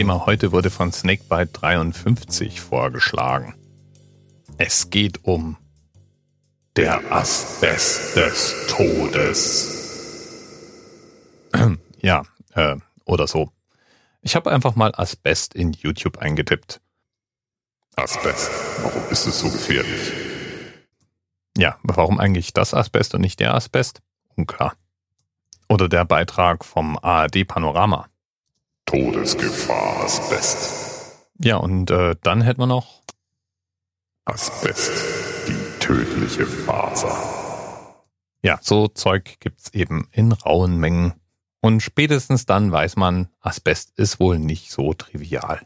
Thema heute wurde von Snakebite 53 vorgeschlagen. Es geht um der Asbest des Todes. Ja, äh, oder so. Ich habe einfach mal Asbest in YouTube eingetippt. Asbest, warum ist es so gefährlich? Ja, warum eigentlich das Asbest und nicht der Asbest? Unklar. Oder der Beitrag vom ARD Panorama. Todesgefahr Asbest. Ja, und äh, dann hätten wir noch Asbest, die tödliche Faser. Ja, so Zeug gibt's eben in rauen Mengen. Und spätestens dann weiß man, Asbest ist wohl nicht so trivial.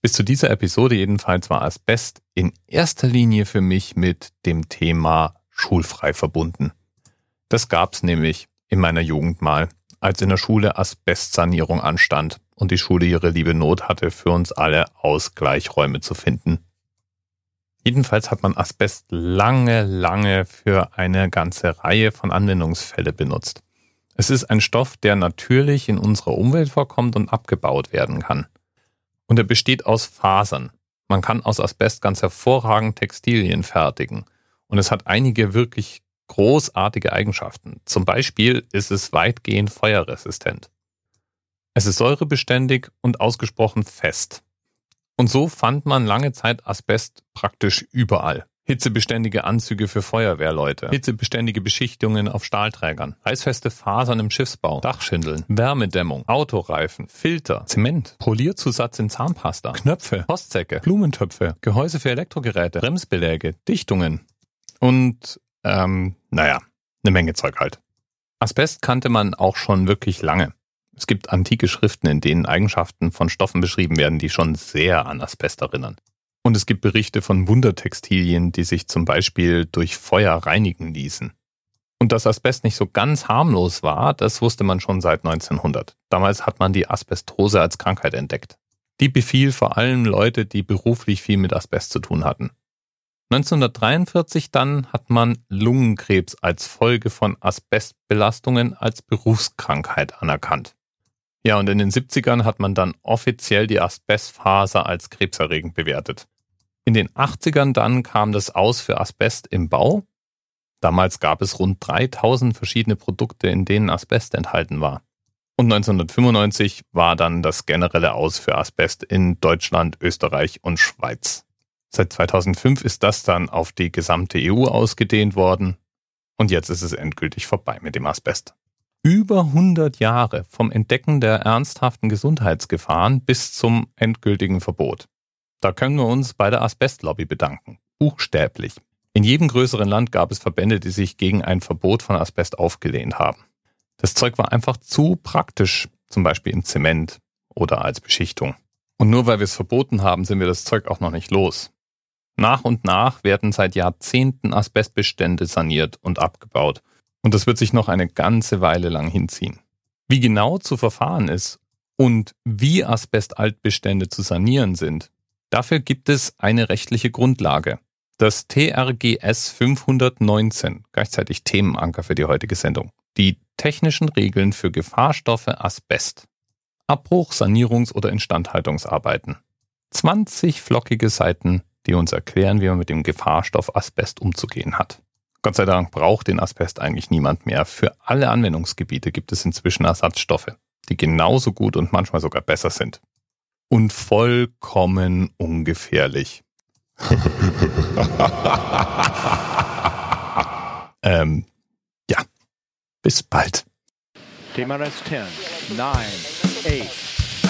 Bis zu dieser Episode jedenfalls war Asbest in erster Linie für mich mit dem Thema schulfrei verbunden. Das gab's nämlich in meiner Jugend mal, als in der Schule Asbestsanierung anstand und die Schule ihre liebe Not hatte, für uns alle Ausgleichräume zu finden. Jedenfalls hat man Asbest lange, lange für eine ganze Reihe von Anwendungsfälle benutzt. Es ist ein Stoff, der natürlich in unserer Umwelt vorkommt und abgebaut werden kann. Und er besteht aus Fasern. Man kann aus Asbest ganz hervorragend Textilien fertigen. Und es hat einige wirklich großartige Eigenschaften. Zum Beispiel ist es weitgehend feuerresistent. Es ist säurebeständig und ausgesprochen fest. Und so fand man lange Zeit Asbest praktisch überall. Hitzebeständige Anzüge für Feuerwehrleute, hitzebeständige Beschichtungen auf Stahlträgern, reißfeste Fasern im Schiffsbau, Dachschindeln, Wärmedämmung, Autoreifen, Filter, Zement, Polierzusatz in Zahnpasta, Knöpfe, Postsäcke, Blumentöpfe, Gehäuse für Elektrogeräte, Bremsbeläge, Dichtungen. Und, ähm, naja, eine Menge Zeug halt. Asbest kannte man auch schon wirklich lange. Es gibt antike Schriften, in denen Eigenschaften von Stoffen beschrieben werden, die schon sehr an Asbest erinnern. Und es gibt Berichte von Wundertextilien, die sich zum Beispiel durch Feuer reinigen ließen. Und dass Asbest nicht so ganz harmlos war, das wusste man schon seit 1900. Damals hat man die Asbestose als Krankheit entdeckt. Die befiel vor allem Leute, die beruflich viel mit Asbest zu tun hatten. 1943 dann hat man Lungenkrebs als Folge von Asbestbelastungen als Berufskrankheit anerkannt. Ja, und in den 70ern hat man dann offiziell die Asbestfaser als krebserregend bewertet. In den 80ern dann kam das Aus für Asbest im Bau. Damals gab es rund 3000 verschiedene Produkte, in denen Asbest enthalten war. Und 1995 war dann das generelle Aus für Asbest in Deutschland, Österreich und Schweiz. Seit 2005 ist das dann auf die gesamte EU ausgedehnt worden. Und jetzt ist es endgültig vorbei mit dem Asbest über 100 Jahre vom Entdecken der ernsthaften Gesundheitsgefahren bis zum endgültigen Verbot. Da können wir uns bei der Asbestlobby bedanken. Buchstäblich. In jedem größeren Land gab es Verbände, die sich gegen ein Verbot von Asbest aufgelehnt haben. Das Zeug war einfach zu praktisch, zum Beispiel im Zement oder als Beschichtung. Und nur weil wir es verboten haben, sind wir das Zeug auch noch nicht los. Nach und nach werden seit Jahrzehnten Asbestbestände saniert und abgebaut und das wird sich noch eine ganze Weile lang hinziehen. Wie genau zu verfahren ist und wie Asbestaltbestände zu sanieren sind, dafür gibt es eine rechtliche Grundlage. Das TRGS 519, gleichzeitig Themenanker für die heutige Sendung. Die technischen Regeln für Gefahrstoffe Asbest. Abbruch, Sanierungs- oder Instandhaltungsarbeiten. 20 flockige Seiten, die uns erklären, wie man mit dem Gefahrstoff Asbest umzugehen hat. Gott sei Dank braucht den Asbest eigentlich niemand mehr. Für alle Anwendungsgebiete gibt es inzwischen Ersatzstoffe, die genauso gut und manchmal sogar besser sind. Und vollkommen ungefährlich. ähm, ja. Bis bald. TMRS 10, 9, 8.